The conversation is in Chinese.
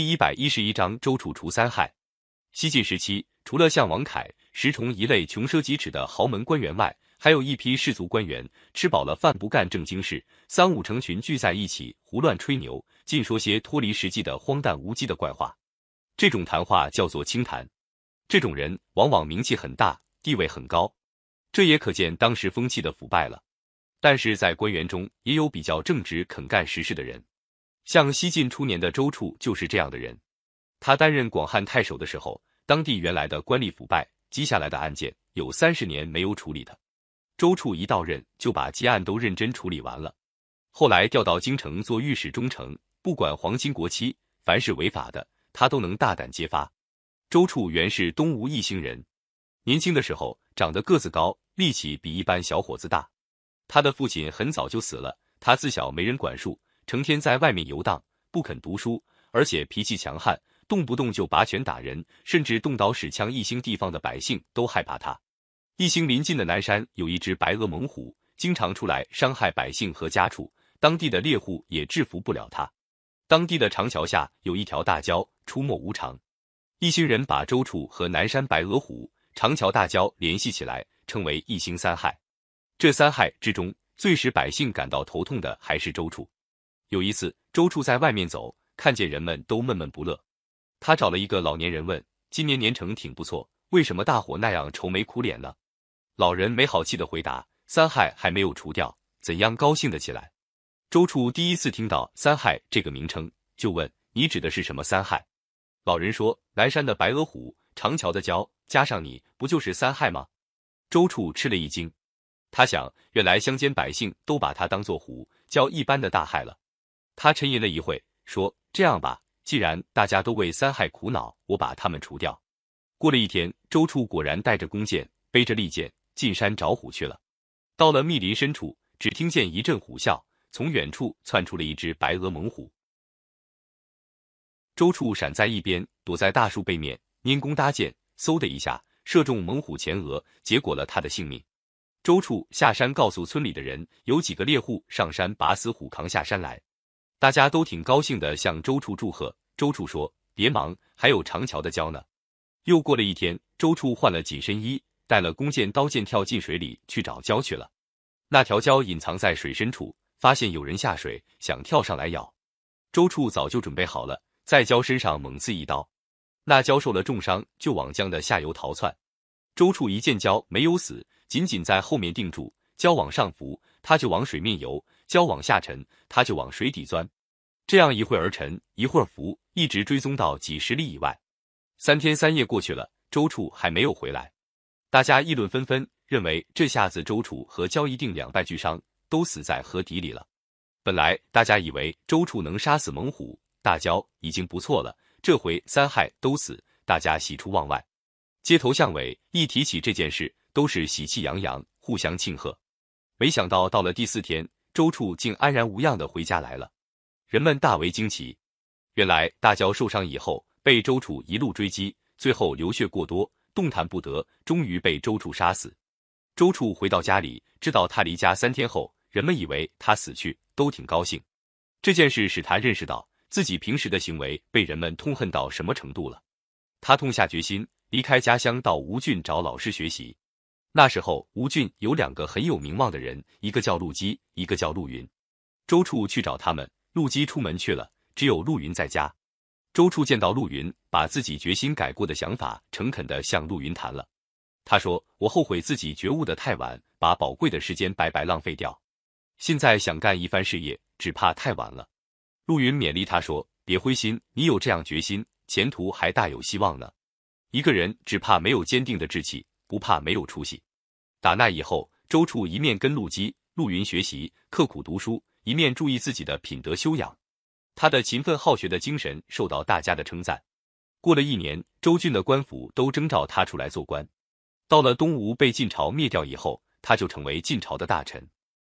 第一百一十一章周处除三害。西晋时期，除了像王恺、石崇一类穷奢极侈的豪门官员外，还有一批士族官员，吃饱了饭不干正经事，三五成群聚在一起胡乱吹牛，尽说些脱离实际的荒诞无稽的怪话。这种谈话叫做清谈。这种人往往名气很大，地位很高，这也可见当时风气的腐败了。但是在官员中，也有比较正直、肯干实事的人。像西晋初年的周处就是这样的人。他担任广汉太守的时候，当地原来的官吏腐败，积下来的案件有三十年没有处理的。周处一到任，就把积案都认真处理完了。后来调到京城做御史中丞，不管皇亲国戚，凡是违法的，他都能大胆揭发。周处原是东吴一行人，年轻的时候长得个子高，力气比一般小伙子大。他的父亲很早就死了，他自小没人管束。成天在外面游荡，不肯读书，而且脾气强悍，动不动就拔拳打人，甚至动刀使枪。一星地方的百姓都害怕他。一星临近的南山有一只白额猛虎，经常出来伤害百姓和家畜，当地的猎户也制服不了他。当地的长桥下有一条大蛟，出没无常。一行人把周处和南山白额虎、长桥大蛟联系起来，称为一星三害。这三害之中，最使百姓感到头痛的还是周处。有一次，周处在外面走，看见人们都闷闷不乐。他找了一个老年人问：“今年年成挺不错，为什么大伙那样愁眉苦脸呢？”老人没好气的回答：“三害还没有除掉，怎样高兴的起来？”周处第一次听到“三害”这个名称，就问：“你指的是什么三害？”老人说：“南山的白额虎，长桥的蛟，加上你，不就是三害吗？”周处吃了一惊，他想，原来乡间百姓都把他当做虎、蛟一般的大害了。他沉吟了一会，说：“这样吧，既然大家都为三害苦恼，我把他们除掉。”过了一天，周处果然带着弓箭，背着利箭进山找虎去了。到了密林深处，只听见一阵虎啸，从远处窜出了一只白额猛虎。周处闪在一边，躲在大树背面，拈弓搭箭，嗖的一下射中猛虎前额，结果了他的性命。周处下山告诉村里的人，有几个猎户上山把死虎扛下山来。大家都挺高兴的，向周处祝贺。周处说：“别忙，还有长桥的蛟呢。”又过了一天，周处换了紧身衣，带了弓箭、刀剑，跳进水里去找蛟去了。那条蛟隐藏在水深处，发现有人下水，想跳上来咬。周处早就准备好了，在蛟身上猛刺一刀。那蛟受了重伤，就往江的下游逃窜。周处一见蛟没有死，紧紧在后面定住。蛟往上浮，他就往水面游。蛟往下沉，他就往水底钻，这样一会儿沉，一会儿浮，一直追踪到几十里以外。三天三夜过去了，周处还没有回来，大家议论纷纷，认为这下子周处和蛟一定两败俱伤，都死在河底里了。本来大家以为周处能杀死猛虎、大蛟已经不错了，这回三害都死，大家喜出望外。街头巷尾一提起这件事，都是喜气洋洋，互相庆贺。没想到到了第四天。周处竟安然无恙的回家来了，人们大为惊奇。原来大蛟受伤以后，被周处一路追击，最后流血过多，动弹不得，终于被周处杀死。周处回到家里，知道他离家三天后，人们以为他死去，都挺高兴。这件事使他认识到自己平时的行为被人们痛恨到什么程度了。他痛下决心，离开家乡到吴郡找老师学习。那时候，吴郡有两个很有名望的人，一个叫陆基，一个叫陆云。周处去找他们，陆基出门去了，只有陆云在家。周处见到陆云，把自己决心改过的想法诚恳地向陆云谈了。他说：“我后悔自己觉悟的太晚，把宝贵的时间白白浪费掉。现在想干一番事业，只怕太晚了。”陆云勉励他说：“别灰心，你有这样决心，前途还大有希望呢。一个人只怕没有坚定的志气。”不怕没有出息。打那以后，周处一面跟陆机、陆云学习，刻苦读书，一面注意自己的品德修养。他的勤奋好学的精神受到大家的称赞。过了一年，周郡的官府都征召他出来做官。到了东吴被晋朝灭掉以后，他就成为晋朝的大臣。